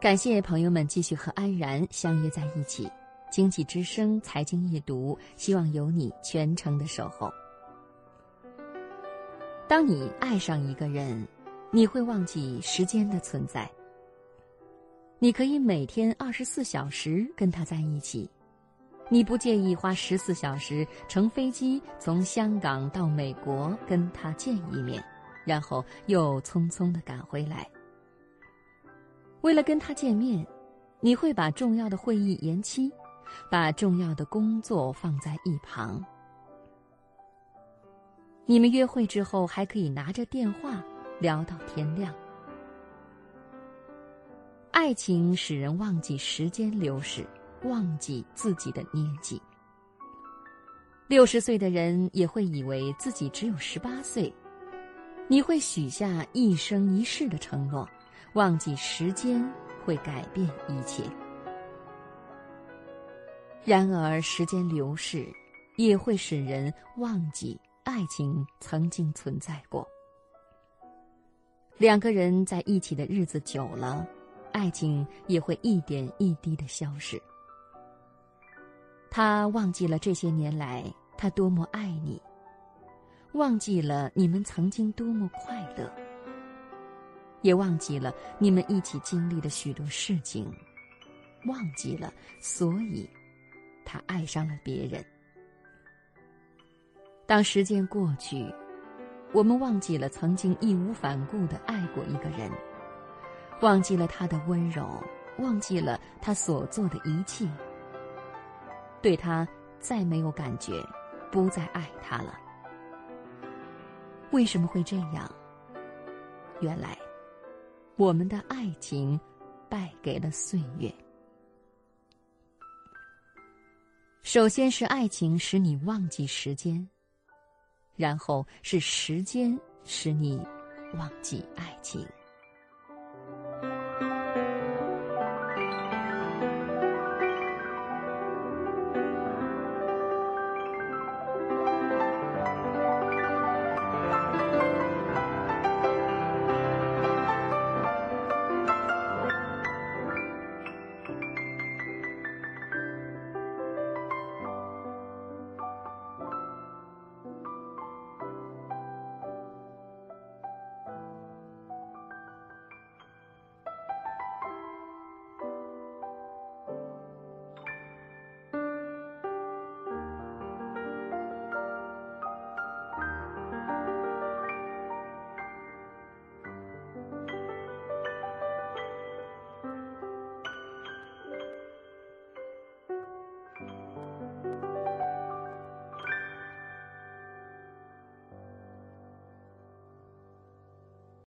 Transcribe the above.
感谢朋友们继续和安然相约在一起。经济之声财经夜读，希望有你全程的守候。当你爱上一个人，你会忘记时间的存在。你可以每天二十四小时跟他在一起，你不介意花十四小时乘飞机从香港到美国跟他见一面，然后又匆匆的赶回来。为了跟他见面，你会把重要的会议延期，把重要的工作放在一旁。你们约会之后还可以拿着电话聊到天亮。爱情使人忘记时间流逝，忘记自己的年纪。六十岁的人也会以为自己只有十八岁。你会许下一生一世的承诺。忘记时间会改变一切，然而时间流逝也会使人忘记爱情曾经存在过。两个人在一起的日子久了，爱情也会一点一滴的消失。他忘记了这些年来他多么爱你，忘记了你们曾经多么快乐。也忘记了你们一起经历的许多事情，忘记了，所以，他爱上了别人。当时间过去，我们忘记了曾经义无反顾的爱过一个人，忘记了他的温柔，忘记了他所做的一切，对他再没有感觉，不再爱他了。为什么会这样？原来。我们的爱情败给了岁月。首先是爱情使你忘记时间，然后是时间使你忘记爱情。